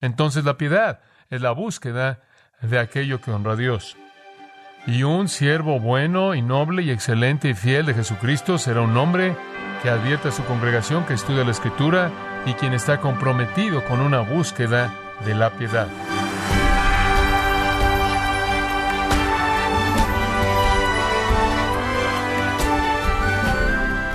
Entonces la piedad es la búsqueda de aquello que honra a Dios. Y un siervo bueno y noble y excelente y fiel de Jesucristo será un hombre que advierte a su congregación que estudia la Escritura y quien está comprometido con una búsqueda de la piedad.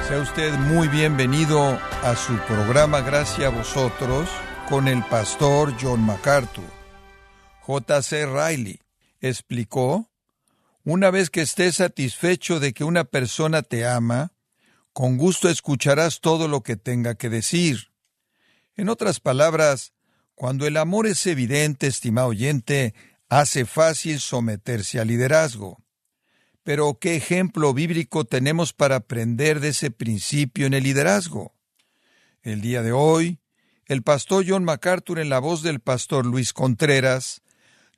Sea usted muy bienvenido a su programa Gracias a vosotros con el pastor John MacArthur. J.C. Riley explicó, una vez que estés satisfecho de que una persona te ama, con gusto escucharás todo lo que tenga que decir. En otras palabras, cuando el amor es evidente, estimado oyente, hace fácil someterse al liderazgo. Pero, ¿qué ejemplo bíblico tenemos para aprender de ese principio en el liderazgo? El día de hoy, el pastor John MacArthur en la voz del pastor Luis Contreras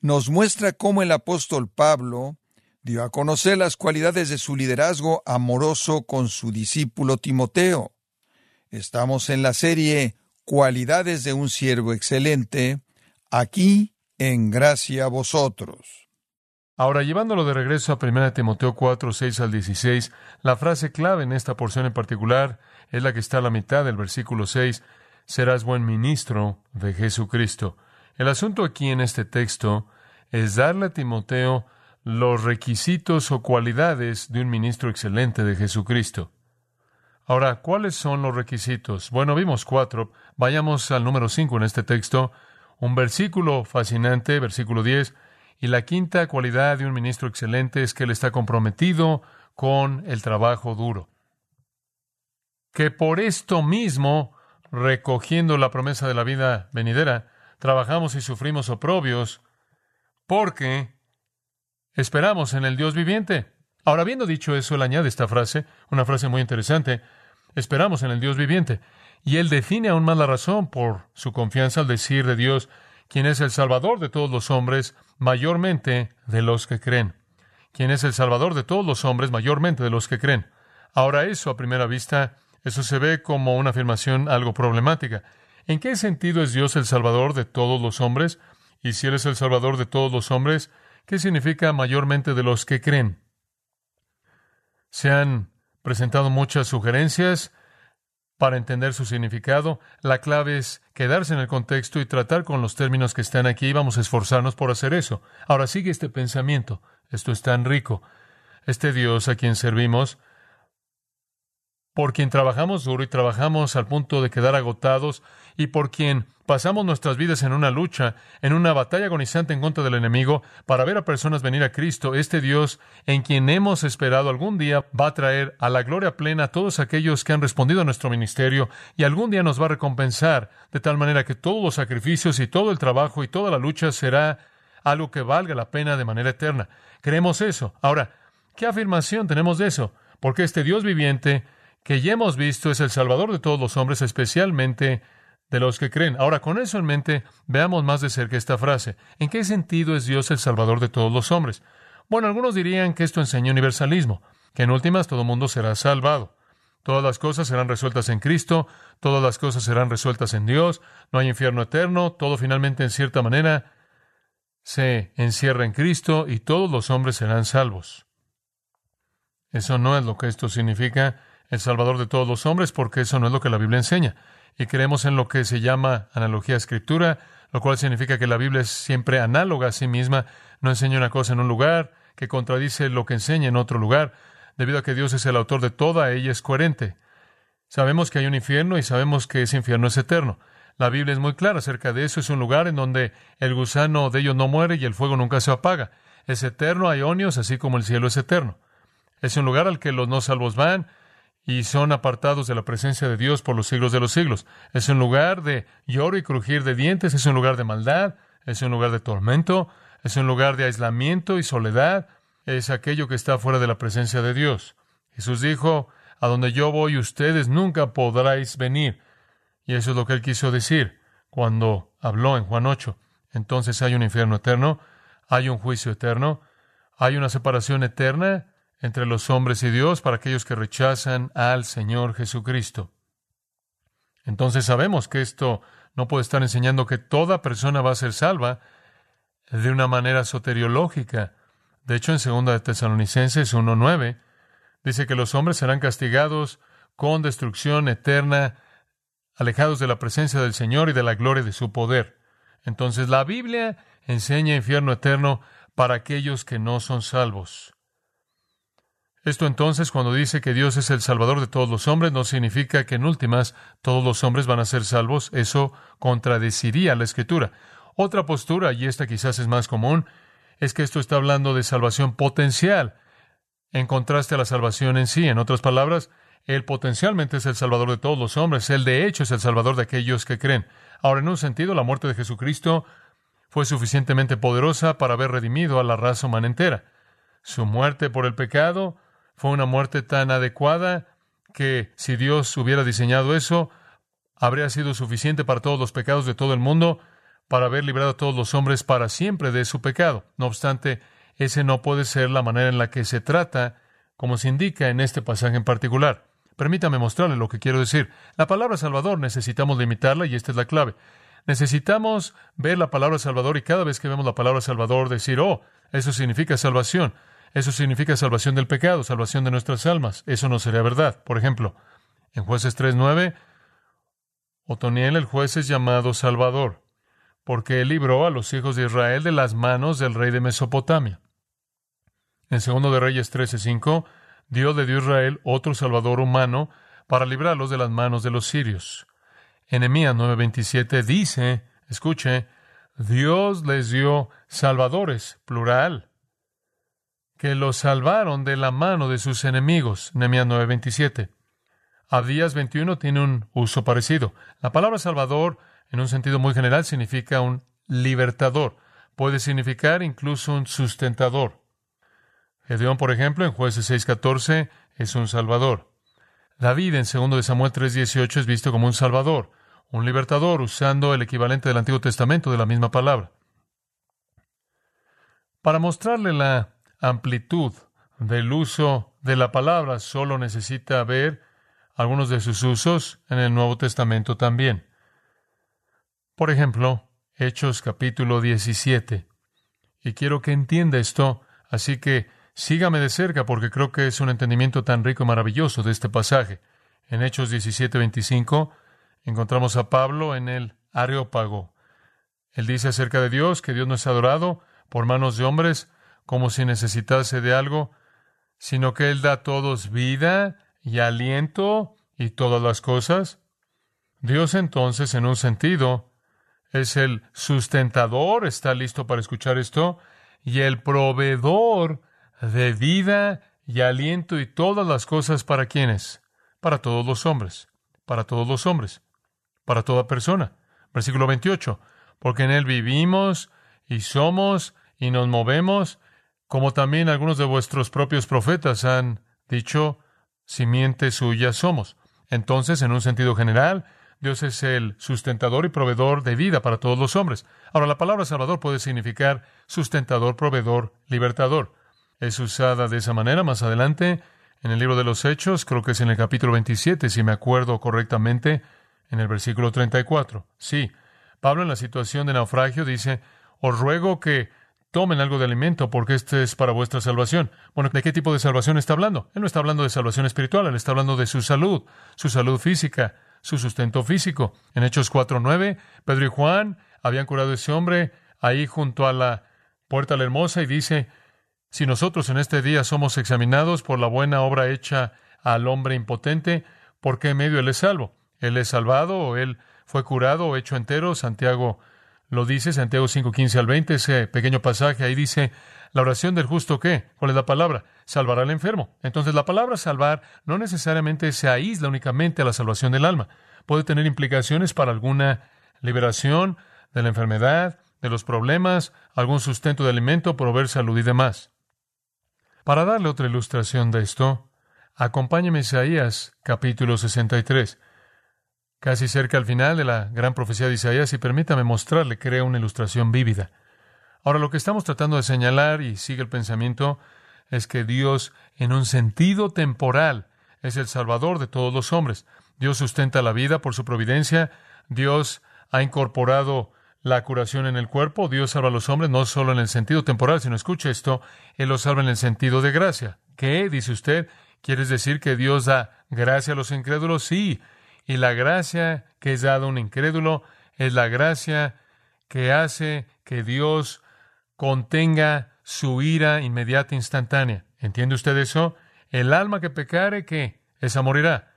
nos muestra cómo el apóstol Pablo dio a conocer las cualidades de su liderazgo amoroso con su discípulo Timoteo. Estamos en la serie Cualidades de un siervo excelente, aquí en gracia a vosotros. Ahora, llevándolo de regreso a 1 Timoteo 4, 6 al 16, la frase clave en esta porción en particular es la que está a la mitad del versículo 6, serás buen ministro de Jesucristo. El asunto aquí en este texto es darle a Timoteo los requisitos o cualidades de un ministro excelente de Jesucristo. Ahora, ¿cuáles son los requisitos? Bueno, vimos cuatro. Vayamos al número cinco en este texto. Un versículo fascinante, versículo 10. Y la quinta cualidad de un ministro excelente es que él está comprometido con el trabajo duro. Que por esto mismo recogiendo la promesa de la vida venidera, trabajamos y sufrimos oprobios porque esperamos en el Dios viviente. Ahora, habiendo dicho eso, él añade esta frase, una frase muy interesante, esperamos en el Dios viviente. Y él define aún más la razón por su confianza al decir de Dios, quien es el Salvador de todos los hombres, mayormente de los que creen. Quien es el Salvador de todos los hombres, mayormente de los que creen. Ahora eso, a primera vista, eso se ve como una afirmación algo problemática. ¿En qué sentido es Dios el Salvador de todos los hombres? Y si Él es el Salvador de todos los hombres, ¿qué significa mayormente de los que creen? Se han presentado muchas sugerencias para entender su significado. La clave es quedarse en el contexto y tratar con los términos que están aquí. Vamos a esforzarnos por hacer eso. Ahora sigue este pensamiento. Esto es tan rico. Este Dios a quien servimos por quien trabajamos duro y trabajamos al punto de quedar agotados y por quien pasamos nuestras vidas en una lucha, en una batalla agonizante en contra del enemigo, para ver a personas venir a Cristo, este Dios en quien hemos esperado algún día va a traer a la gloria plena a todos aquellos que han respondido a nuestro ministerio y algún día nos va a recompensar de tal manera que todos los sacrificios y todo el trabajo y toda la lucha será algo que valga la pena de manera eterna. Creemos eso. Ahora, ¿qué afirmación tenemos de eso? Porque este Dios viviente que ya hemos visto es el Salvador de todos los hombres, especialmente de los que creen. Ahora, con eso en mente, veamos más de cerca esta frase. ¿En qué sentido es Dios el Salvador de todos los hombres? Bueno, algunos dirían que esto enseña universalismo, que en últimas todo mundo será salvado. Todas las cosas serán resueltas en Cristo, todas las cosas serán resueltas en Dios, no hay infierno eterno, todo finalmente en cierta manera se encierra en Cristo y todos los hombres serán salvos. Eso no es lo que esto significa el Salvador de todos los hombres, porque eso no es lo que la Biblia enseña. Y creemos en lo que se llama analogía escritura, lo cual significa que la Biblia es siempre análoga a sí misma, no enseña una cosa en un lugar que contradice lo que enseña en otro lugar, debido a que Dios es el autor de toda, ella es coherente. Sabemos que hay un infierno y sabemos que ese infierno es eterno. La Biblia es muy clara acerca de eso. Es un lugar en donde el gusano de ellos no muere y el fuego nunca se apaga. Es eterno, hay onios, así como el cielo es eterno. Es un lugar al que los no salvos van y son apartados de la presencia de Dios por los siglos de los siglos. Es un lugar de lloro y crujir de dientes, es un lugar de maldad, es un lugar de tormento, es un lugar de aislamiento y soledad, es aquello que está fuera de la presencia de Dios. Jesús dijo, a donde yo voy ustedes nunca podráis venir. Y eso es lo que él quiso decir cuando habló en Juan 8. Entonces hay un infierno eterno, hay un juicio eterno, hay una separación eterna entre los hombres y Dios para aquellos que rechazan al Señor Jesucristo. Entonces sabemos que esto No puede estar enseñando que toda persona va a ser salva de una manera soteriológica. De hecho, en 2 de Tesalonicenses 1.9 dice que los hombres serán castigados con destrucción eterna, alejados de la presencia del Señor y de la gloria de su poder. Entonces la Biblia enseña infierno eterno para aquellos que no son salvos. Esto entonces, cuando dice que Dios es el Salvador de todos los hombres, no significa que en últimas todos los hombres van a ser salvos. Eso contradeciría la Escritura. Otra postura, y esta quizás es más común, es que esto está hablando de salvación potencial, en contraste a la salvación en sí. En otras palabras, Él potencialmente es el Salvador de todos los hombres. Él de hecho es el Salvador de aquellos que creen. Ahora, en un sentido, la muerte de Jesucristo fue suficientemente poderosa para haber redimido a la raza humana entera. Su muerte por el pecado fue una muerte tan adecuada que si Dios hubiera diseñado eso, habría sido suficiente para todos los pecados de todo el mundo, para haber librado a todos los hombres para siempre de su pecado. No obstante, ese no puede ser la manera en la que se trata, como se indica en este pasaje en particular. Permítame mostrarle lo que quiero decir. La palabra Salvador necesitamos limitarla y esta es la clave. Necesitamos ver la palabra Salvador y cada vez que vemos la palabra Salvador decir, oh, eso significa salvación. Eso significa salvación del pecado, salvación de nuestras almas. Eso no sería verdad. Por ejemplo, en Jueces 3.9, Otoniel el juez es llamado Salvador, porque él libró a los hijos de Israel de las manos del rey de Mesopotamia. En segundo de Reyes 13.5, Dios le dio a Israel otro Salvador humano para librarlos de las manos de los sirios. Enemías 9:27 dice, escuche, Dios les dio salvadores, plural, que los salvaron de la mano de sus enemigos. Nehemías 9:27. Abdías 21 tiene un uso parecido. La palabra salvador, en un sentido muy general, significa un libertador. Puede significar incluso un sustentador. Gedeón, por ejemplo, en Jueces 6:14, es un salvador. David, en 2 de Samuel 3:18, es visto como un salvador, un libertador, usando el equivalente del Antiguo Testamento de la misma palabra. Para mostrarle la amplitud del uso de la palabra, solo necesita ver algunos de sus usos en el Nuevo Testamento también. Por ejemplo, Hechos capítulo 17. Y quiero que entienda esto, así que sígame de cerca porque creo que es un entendimiento tan rico y maravilloso de este pasaje. En Hechos 17:25 encontramos a Pablo en el Areópago. Él dice acerca de Dios que Dios no es adorado por manos de hombres, como si necesitase de algo, sino que Él da a todos vida y aliento y todas las cosas. Dios entonces, en un sentido, es el sustentador, está listo para escuchar esto, y el proveedor de vida y aliento y todas las cosas para quienes, para todos los hombres, para todos los hombres, para toda persona. Versículo 28, porque en Él vivimos y somos y nos movemos como también algunos de vuestros propios profetas han dicho, simiente suya somos. Entonces, en un sentido general, Dios es el sustentador y proveedor de vida para todos los hombres. Ahora, la palabra Salvador puede significar sustentador, proveedor, libertador. Es usada de esa manera más adelante en el libro de los Hechos, creo que es en el capítulo 27, si me acuerdo correctamente, en el versículo 34. Sí, Pablo en la situación de naufragio dice, os ruego que tomen algo de alimento porque este es para vuestra salvación. Bueno, ¿de qué tipo de salvación está hablando? Él no está hablando de salvación espiritual, él está hablando de su salud, su salud física, su sustento físico. En Hechos 4.9, Pedro y Juan habían curado a ese hombre ahí junto a la puerta la hermosa y dice, si nosotros en este día somos examinados por la buena obra hecha al hombre impotente, ¿por qué medio él es salvo? ¿Él es salvado o él fue curado o hecho entero? Santiago lo dice Santiago 5, 15 al 20, ese pequeño pasaje, ahí dice, la oración del justo, ¿qué? ¿Cuál es la palabra? Salvará al enfermo. Entonces, la palabra salvar no necesariamente se aísla únicamente a la salvación del alma. Puede tener implicaciones para alguna liberación de la enfermedad, de los problemas, algún sustento de alimento, proveer salud y demás. Para darle otra ilustración de esto, acompáñeme a Isaías capítulo 63 casi cerca al final de la gran profecía de Isaías, y permítame mostrarle, crea una ilustración vívida. Ahora, lo que estamos tratando de señalar, y sigue el pensamiento, es que Dios, en un sentido temporal, es el Salvador de todos los hombres. Dios sustenta la vida por su providencia, Dios ha incorporado la curación en el cuerpo. Dios salva a los hombres no solo en el sentido temporal, sino escuche esto, Él los salva en el sentido de gracia. ¿Qué? Dice usted. ¿Quieres decir que Dios da gracia a los incrédulos? Sí. Y la gracia que es dada a un incrédulo es la gracia que hace que Dios contenga su ira inmediata instantánea. ¿Entiende usted eso? El alma que pecare, ¿qué? Esa morirá.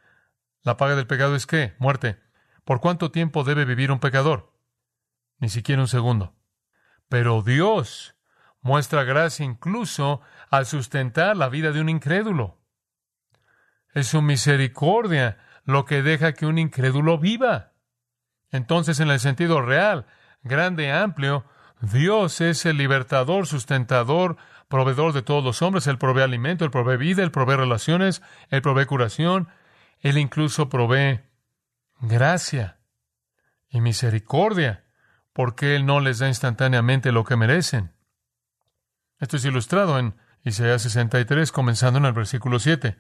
La paga del pecado es qué? Muerte. ¿Por cuánto tiempo debe vivir un pecador? Ni siquiera un segundo. Pero Dios muestra gracia incluso al sustentar la vida de un incrédulo. Es su misericordia lo que deja que un incrédulo viva. Entonces, en el sentido real, grande, amplio, Dios es el libertador, sustentador, proveedor de todos los hombres. Él provee alimento, Él provee vida, Él provee relaciones, Él provee curación, Él incluso provee gracia y misericordia, porque Él no les da instantáneamente lo que merecen. Esto es ilustrado en Isaías 63, comenzando en el versículo 7.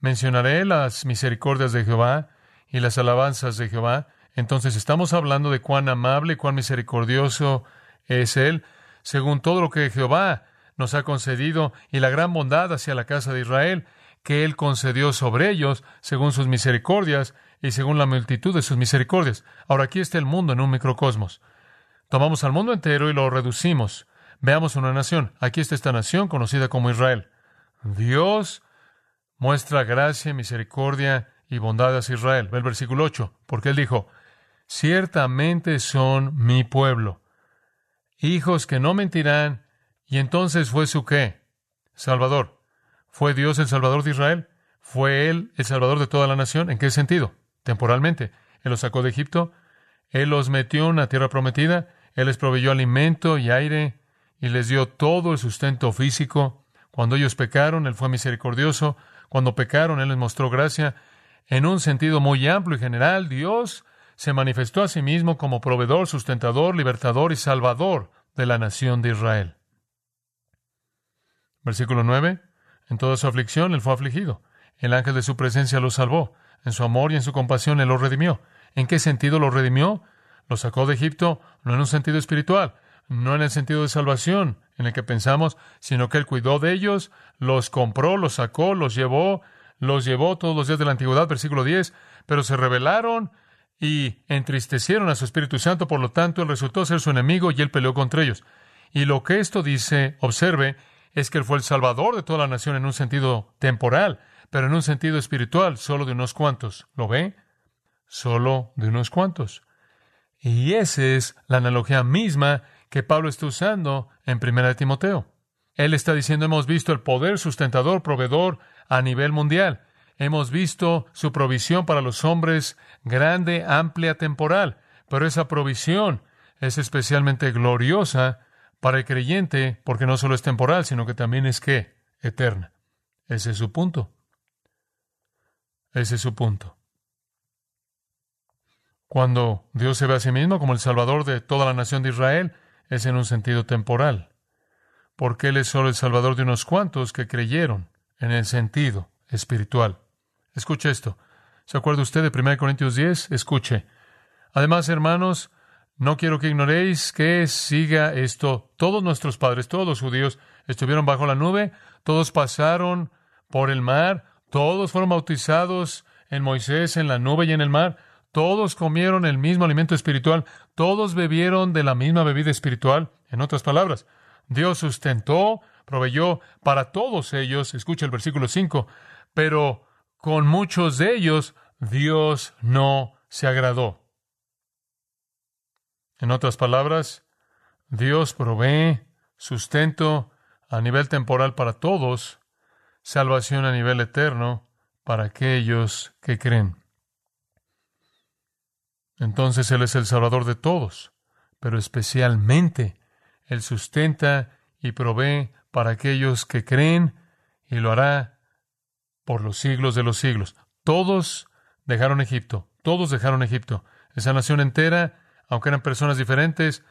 Mencionaré las misericordias de Jehová y las alabanzas de Jehová. Entonces estamos hablando de cuán amable, cuán misericordioso es Él, según todo lo que Jehová nos ha concedido y la gran bondad hacia la casa de Israel que Él concedió sobre ellos, según sus misericordias y según la multitud de sus misericordias. Ahora aquí está el mundo en un microcosmos. Tomamos al mundo entero y lo reducimos. Veamos una nación. Aquí está esta nación conocida como Israel. Dios muestra gracia, misericordia y bondad hacia Israel. El versículo 8, porque él dijo, ciertamente son mi pueblo, hijos que no mentirán, y entonces fue su qué? Salvador. ¿Fue Dios el Salvador de Israel? ¿Fue Él el Salvador de toda la nación? ¿En qué sentido? Temporalmente. Él los sacó de Egipto, Él los metió en una tierra prometida, Él les proveyó alimento y aire, y les dio todo el sustento físico. Cuando ellos pecaron, Él fue misericordioso, cuando pecaron, Él les mostró gracia. En un sentido muy amplio y general, Dios se manifestó a sí mismo como proveedor, sustentador, libertador y salvador de la nación de Israel. Versículo 9. En toda su aflicción Él fue afligido. El ángel de su presencia lo salvó. En su amor y en su compasión Él lo redimió. ¿En qué sentido lo redimió? Lo sacó de Egipto, no en un sentido espiritual, no en el sentido de salvación, en el que pensamos, sino que Él cuidó de ellos, los compró, los sacó, los llevó, los llevó todos los días de la antigüedad, versículo 10, pero se rebelaron y entristecieron a su Espíritu Santo, por lo tanto Él resultó ser su enemigo y Él peleó contra ellos. Y lo que esto dice, observe, es que Él fue el Salvador de toda la nación en un sentido temporal, pero en un sentido espiritual, solo de unos cuantos. ¿Lo ve? Solo de unos cuantos. Y esa es la analogía misma que Pablo está usando en 1 Timoteo. Él está diciendo, hemos visto el poder sustentador, proveedor a nivel mundial. Hemos visto su provisión para los hombres grande, amplia, temporal. Pero esa provisión es especialmente gloriosa para el creyente porque no solo es temporal, sino que también es que eterna. Ese es su punto. Ese es su punto. Cuando Dios se ve a sí mismo como el Salvador de toda la nación de Israel, es en un sentido temporal, porque Él es solo el Salvador de unos cuantos que creyeron en el sentido espiritual. Escuche esto. ¿Se acuerda usted de 1 Corintios 10? Escuche. Además, hermanos, no quiero que ignoréis que siga esto. Todos nuestros padres, todos los judíos, estuvieron bajo la nube, todos pasaron por el mar, todos fueron bautizados en Moisés, en la nube y en el mar. Todos comieron el mismo alimento espiritual, todos bebieron de la misma bebida espiritual. En otras palabras, Dios sustentó, proveyó para todos ellos, escucha el versículo 5, pero con muchos de ellos Dios no se agradó. En otras palabras, Dios provee sustento a nivel temporal para todos, salvación a nivel eterno para aquellos que creen. Entonces Él es el Salvador de todos, pero especialmente Él sustenta y provee para aquellos que creen y lo hará por los siglos de los siglos. Todos dejaron Egipto, todos dejaron Egipto. Esa nación entera, aunque eran personas diferentes,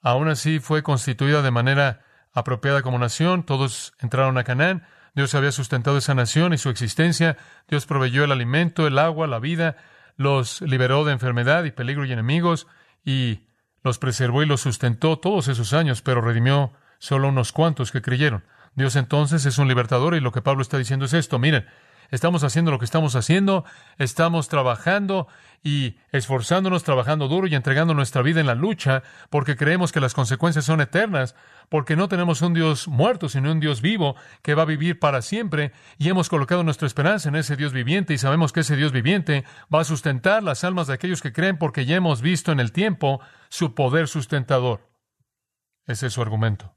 aún así fue constituida de manera apropiada como nación. Todos entraron a Canaán. Dios había sustentado esa nación y su existencia. Dios proveyó el alimento, el agua, la vida los liberó de enfermedad y peligro y enemigos, y los preservó y los sustentó todos esos años, pero redimió solo unos cuantos que creyeron. Dios entonces es un libertador y lo que Pablo está diciendo es esto. Miren, estamos haciendo lo que estamos haciendo, estamos trabajando y esforzándonos, trabajando duro y entregando nuestra vida en la lucha, porque creemos que las consecuencias son eternas, porque no tenemos un Dios muerto, sino un Dios vivo que va a vivir para siempre, y hemos colocado nuestra esperanza en ese Dios viviente, y sabemos que ese Dios viviente va a sustentar las almas de aquellos que creen, porque ya hemos visto en el tiempo su poder sustentador. Ese es su argumento.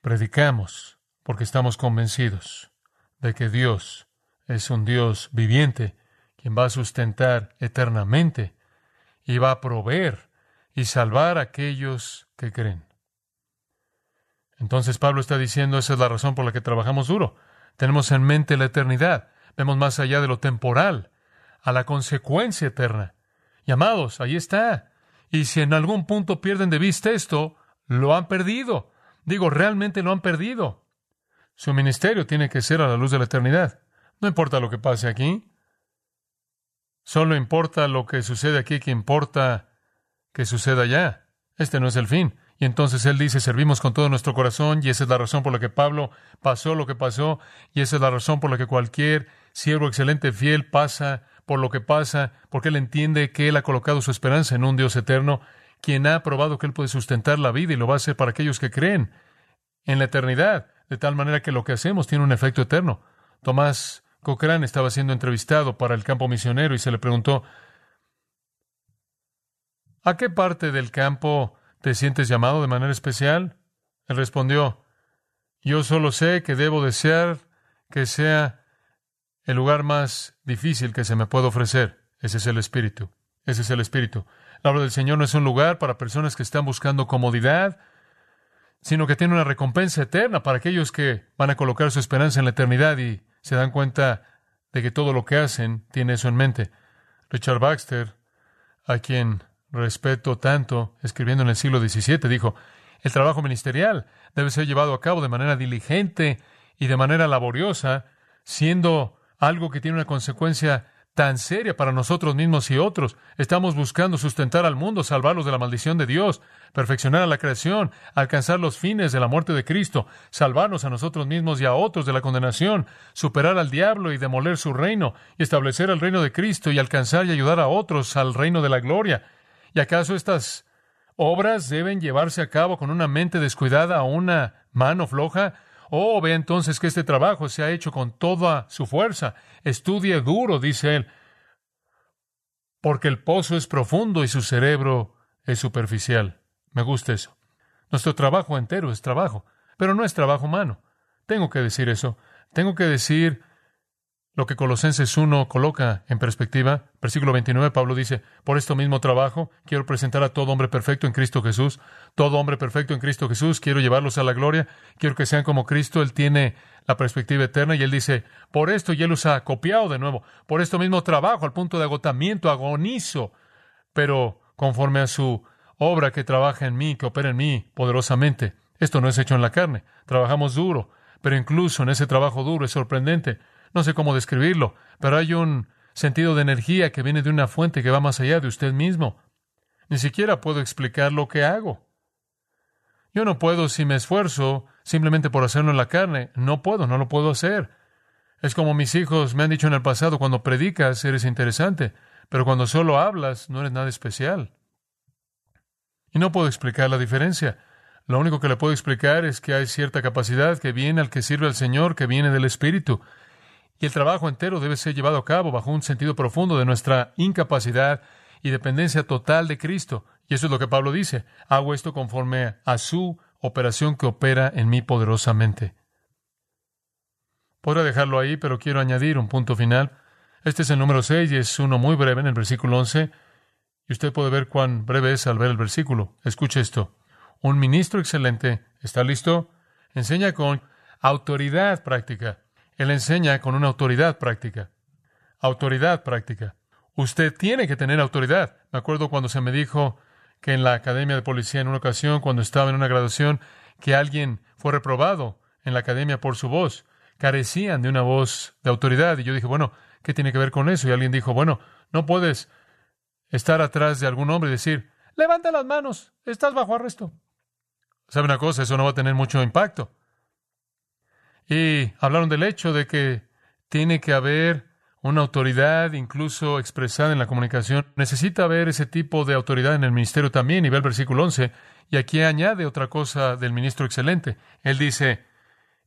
Predicamos porque estamos convencidos de que Dios es un Dios viviente, quien va a sustentar eternamente y va a proveer y salvar a aquellos que creen. Entonces Pablo está diciendo, esa es la razón por la que trabajamos duro. Tenemos en mente la eternidad, vemos más allá de lo temporal, a la consecuencia eterna. Y amados, ahí está. Y si en algún punto pierden de vista esto, lo han perdido. Digo, realmente lo han perdido. Su ministerio tiene que ser a la luz de la eternidad. No importa lo que pase aquí. Solo importa lo que sucede aquí, que importa que suceda allá. Este no es el fin. Y entonces él dice, servimos con todo nuestro corazón, y esa es la razón por la que Pablo pasó lo que pasó, y esa es la razón por la que cualquier siervo excelente, fiel, pasa por lo que pasa, porque él entiende que él ha colocado su esperanza en un Dios eterno, quien ha probado que él puede sustentar la vida y lo va a hacer para aquellos que creen en la eternidad, de tal manera que lo que hacemos tiene un efecto eterno. Tomás Cochrane estaba siendo entrevistado para el campo misionero y se le preguntó, ¿A qué parte del campo te sientes llamado de manera especial? Él respondió, yo solo sé que debo desear que sea el lugar más difícil que se me pueda ofrecer. Ese es el espíritu. Ese es el espíritu. La obra del Señor no es un lugar para personas que están buscando comodidad, sino que tiene una recompensa eterna para aquellos que van a colocar su esperanza en la eternidad y se dan cuenta de que todo lo que hacen tiene eso en mente. Richard Baxter, a quien respeto tanto, escribiendo en el siglo XVII, dijo, el trabajo ministerial debe ser llevado a cabo de manera diligente y de manera laboriosa, siendo algo que tiene una consecuencia tan seria para nosotros mismos y otros. Estamos buscando sustentar al mundo, salvarlos de la maldición de Dios, perfeccionar a la creación, alcanzar los fines de la muerte de Cristo, salvarnos a nosotros mismos y a otros de la condenación, superar al diablo y demoler su reino, y establecer el reino de Cristo y alcanzar y ayudar a otros al reino de la gloria. ¿Y acaso estas obras deben llevarse a cabo con una mente descuidada o una mano floja? Oh, ve entonces que este trabajo se ha hecho con toda su fuerza. Estudie duro, dice él, porque el pozo es profundo y su cerebro es superficial. Me gusta eso. Nuestro trabajo entero es trabajo, pero no es trabajo humano. Tengo que decir eso. Tengo que decir lo que Colosenses 1 coloca en perspectiva. Versículo 29, Pablo dice, por esto mismo trabajo, quiero presentar a todo hombre perfecto en Cristo Jesús, todo hombre perfecto en Cristo Jesús, quiero llevarlos a la gloria, quiero que sean como Cristo, Él tiene la perspectiva eterna y Él dice, por esto, y Él los ha copiado de nuevo, por esto mismo trabajo al punto de agotamiento, agonizo, pero conforme a su obra que trabaja en mí, que opera en mí poderosamente. Esto no es hecho en la carne, trabajamos duro, pero incluso en ese trabajo duro es sorprendente no sé cómo describirlo, pero hay un sentido de energía que viene de una fuente que va más allá de usted mismo. Ni siquiera puedo explicar lo que hago. Yo no puedo, si me esfuerzo, simplemente por hacerlo en la carne. No puedo, no lo puedo hacer. Es como mis hijos me han dicho en el pasado, cuando predicas eres interesante, pero cuando solo hablas no eres nada especial. Y no puedo explicar la diferencia. Lo único que le puedo explicar es que hay cierta capacidad que viene al que sirve al Señor, que viene del Espíritu. Y el trabajo entero debe ser llevado a cabo bajo un sentido profundo de nuestra incapacidad y dependencia total de Cristo. Y eso es lo que Pablo dice. Hago esto conforme a su operación que opera en mí poderosamente. Podrá dejarlo ahí, pero quiero añadir un punto final. Este es el número 6 y es uno muy breve en el versículo 11. Y usted puede ver cuán breve es al ver el versículo. Escuche esto. Un ministro excelente, ¿está listo? Enseña con autoridad práctica. Él enseña con una autoridad práctica. Autoridad práctica. Usted tiene que tener autoridad. Me acuerdo cuando se me dijo que en la academia de policía en una ocasión, cuando estaba en una graduación, que alguien fue reprobado en la academia por su voz. Carecían de una voz de autoridad. Y yo dije, bueno, ¿qué tiene que ver con eso? Y alguien dijo, bueno, no puedes estar atrás de algún hombre y decir, levanta las manos, estás bajo arresto. ¿Sabe una cosa? Eso no va a tener mucho impacto. Y hablaron del hecho de que tiene que haber una autoridad incluso expresada en la comunicación. Necesita haber ese tipo de autoridad en el ministerio también, y ve el versículo 11, y aquí añade otra cosa del ministro excelente. Él dice,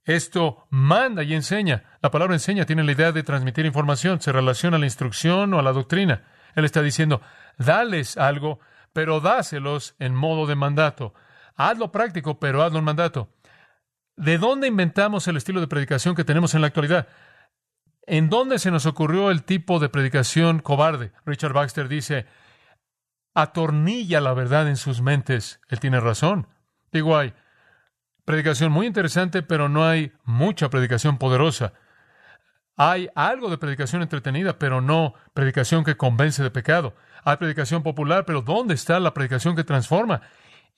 esto manda y enseña. La palabra enseña tiene la idea de transmitir información, se relaciona a la instrucción o a la doctrina. Él está diciendo, dales algo, pero dáselos en modo de mandato. Hazlo práctico, pero hazlo en mandato. ¿De dónde inventamos el estilo de predicación que tenemos en la actualidad? ¿En dónde se nos ocurrió el tipo de predicación cobarde? Richard Baxter dice, atornilla la verdad en sus mentes. Él tiene razón. Digo, hay predicación muy interesante, pero no hay mucha predicación poderosa. Hay algo de predicación entretenida, pero no predicación que convence de pecado. Hay predicación popular, pero ¿dónde está la predicación que transforma?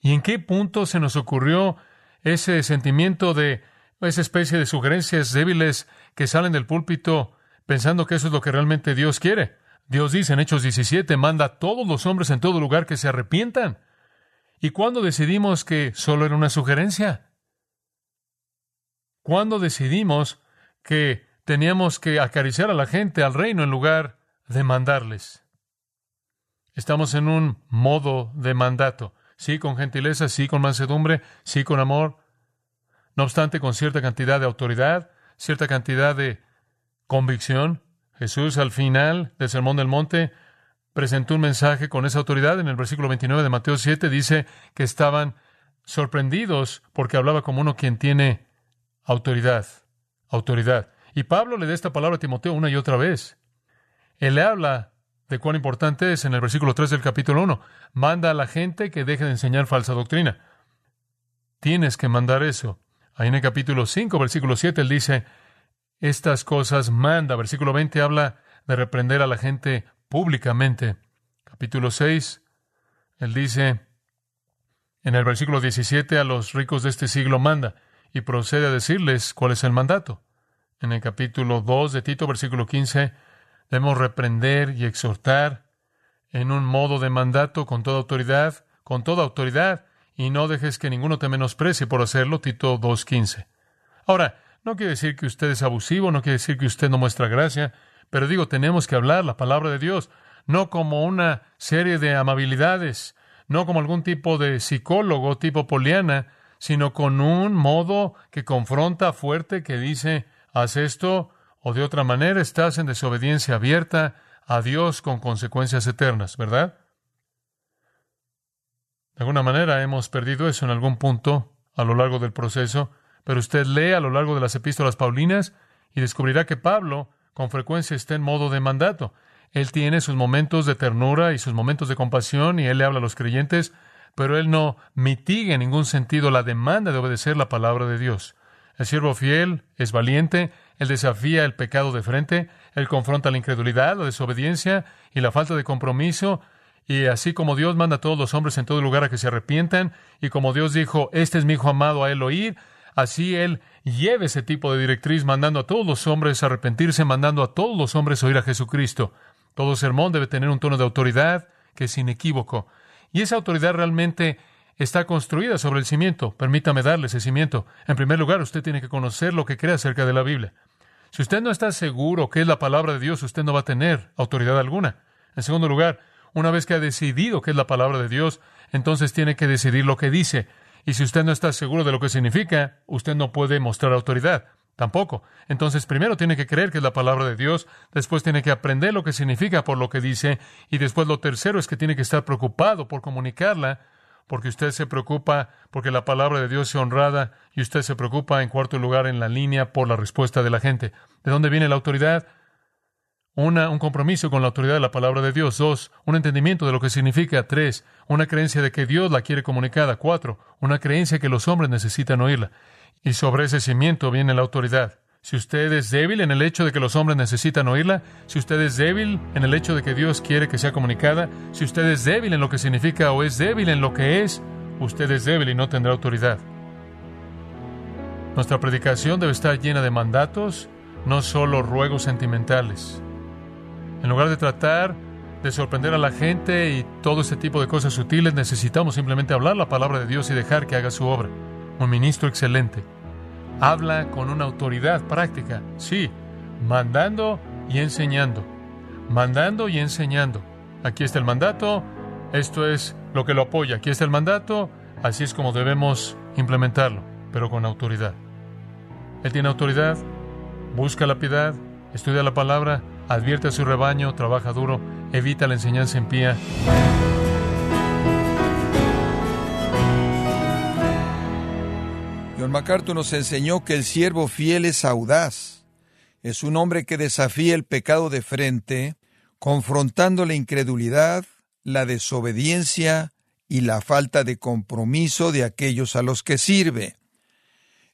¿Y en qué punto se nos ocurrió ese sentimiento de esa especie de sugerencias débiles que salen del púlpito pensando que eso es lo que realmente Dios quiere. Dios dice en Hechos 17, manda a todos los hombres en todo lugar que se arrepientan. ¿Y cuándo decidimos que solo era una sugerencia? ¿Cuándo decidimos que teníamos que acariciar a la gente al reino en lugar de mandarles? Estamos en un modo de mandato. Sí, con gentileza, sí, con mansedumbre, sí, con amor, no obstante, con cierta cantidad de autoridad, cierta cantidad de convicción. Jesús al final del Sermón del Monte presentó un mensaje con esa autoridad. En el versículo 29 de Mateo 7 dice que estaban sorprendidos porque hablaba como uno quien tiene autoridad, autoridad. Y Pablo le da esta palabra a Timoteo una y otra vez. Él le habla de cuán importante es en el versículo 3 del capítulo 1. Manda a la gente que deje de enseñar falsa doctrina. Tienes que mandar eso. Ahí en el capítulo 5, versículo 7, él dice, estas cosas manda. Versículo 20 habla de reprender a la gente públicamente. Capítulo 6, él dice, en el versículo 17, a los ricos de este siglo manda y procede a decirles cuál es el mandato. En el capítulo 2 de Tito, versículo 15, debemos reprender y exhortar en un modo de mandato con toda autoridad, con toda autoridad, y no dejes que ninguno te menosprecie por hacerlo, Tito 2.15. Ahora, no quiere decir que usted es abusivo, no quiere decir que usted no muestra gracia, pero digo, tenemos que hablar la palabra de Dios, no como una serie de amabilidades, no como algún tipo de psicólogo tipo poliana, sino con un modo que confronta fuerte, que dice, haz esto, o de otra manera estás en desobediencia abierta a Dios con consecuencias eternas, ¿verdad? De alguna manera hemos perdido eso en algún punto a lo largo del proceso, pero usted lee a lo largo de las epístolas paulinas y descubrirá que Pablo con frecuencia está en modo de mandato. Él tiene sus momentos de ternura y sus momentos de compasión y él le habla a los creyentes, pero él no mitiga en ningún sentido la demanda de obedecer la palabra de Dios. El siervo fiel es valiente, él desafía el pecado de frente, él confronta la incredulidad, la desobediencia y la falta de compromiso, y así como Dios manda a todos los hombres en todo lugar a que se arrepientan, y como Dios dijo, este es mi hijo amado, a él oír, así Él lleve ese tipo de directriz, mandando a todos los hombres a arrepentirse, mandando a todos los hombres a oír a Jesucristo. Todo sermón debe tener un tono de autoridad que es inequívoco. Y esa autoridad realmente está construida sobre el cimiento. Permítame darle ese cimiento. En primer lugar, usted tiene que conocer lo que cree acerca de la Biblia. Si usted no está seguro que es la palabra de Dios, usted no va a tener autoridad alguna. En segundo lugar, una vez que ha decidido que es la palabra de Dios, entonces tiene que decidir lo que dice. Y si usted no está seguro de lo que significa, usted no puede mostrar autoridad. Tampoco. Entonces, primero tiene que creer que es la palabra de Dios, después tiene que aprender lo que significa por lo que dice, y después lo tercero es que tiene que estar preocupado por comunicarla, porque usted se preocupa porque la palabra de Dios sea honrada, y usted se preocupa, en cuarto lugar, en la línea por la respuesta de la gente. ¿De dónde viene la autoridad? Una, un compromiso con la autoridad de la palabra de Dios. Dos, un entendimiento de lo que significa. Tres, una creencia de que Dios la quiere comunicada. Cuatro, una creencia que los hombres necesitan oírla. Y sobre ese cimiento viene la autoridad. Si usted es débil en el hecho de que los hombres necesitan oírla, si usted es débil en el hecho de que Dios quiere que sea comunicada, si usted es débil en lo que significa o es débil en lo que es, usted es débil y no tendrá autoridad. Nuestra predicación debe estar llena de mandatos, no solo ruegos sentimentales. En lugar de tratar de sorprender a la gente y todo ese tipo de cosas sutiles, necesitamos simplemente hablar la palabra de Dios y dejar que haga su obra. Un ministro excelente. Habla con una autoridad práctica, sí, mandando y enseñando. Mandando y enseñando. Aquí está el mandato, esto es lo que lo apoya. Aquí está el mandato, así es como debemos implementarlo, pero con autoridad. Él tiene autoridad, busca la piedad, estudia la palabra, advierte a su rebaño, trabaja duro, evita la enseñanza impía. John nos enseñó que el siervo fiel es audaz. Es un hombre que desafía el pecado de frente, confrontando la incredulidad, la desobediencia y la falta de compromiso de aquellos a los que sirve.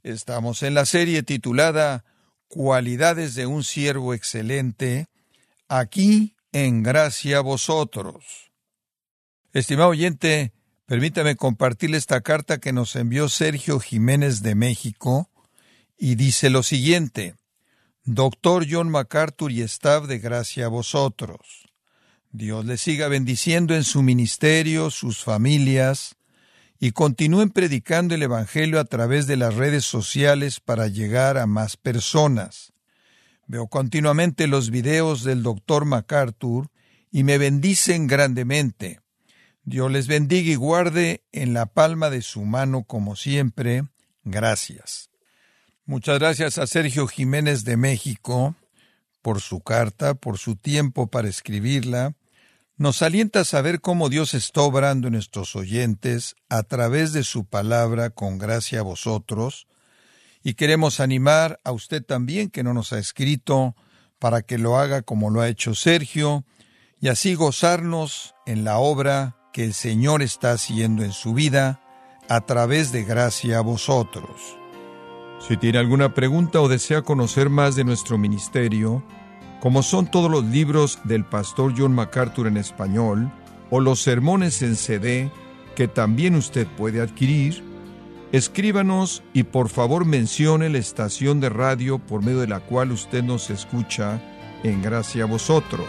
Estamos en la serie titulada Cualidades de un siervo excelente, aquí en gracia a vosotros. Estimado oyente, permítame compartirle esta carta que nos envió Sergio Jiménez de México y dice lo siguiente. Doctor John MacArthur y staff de gracia a vosotros. Dios les siga bendiciendo en su ministerio, sus familias, y continúen predicando el Evangelio a través de las redes sociales para llegar a más personas. Veo continuamente los videos del doctor MacArthur y me bendicen grandemente. Dios les bendiga y guarde en la palma de su mano como siempre. Gracias. Muchas gracias a Sergio Jiménez de México por su carta, por su tiempo para escribirla. Nos alienta a saber cómo Dios está obrando en nuestros oyentes a través de su palabra con gracia a vosotros, y queremos animar a usted también que no nos ha escrito para que lo haga como lo ha hecho Sergio, y así gozarnos en la obra que el Señor está haciendo en su vida a través de gracia a vosotros. Si tiene alguna pregunta o desea conocer más de nuestro ministerio, como son todos los libros del pastor John MacArthur en español, o los sermones en CD que también usted puede adquirir, escríbanos y por favor mencione la estación de radio por medio de la cual usted nos escucha en gracia a vosotros.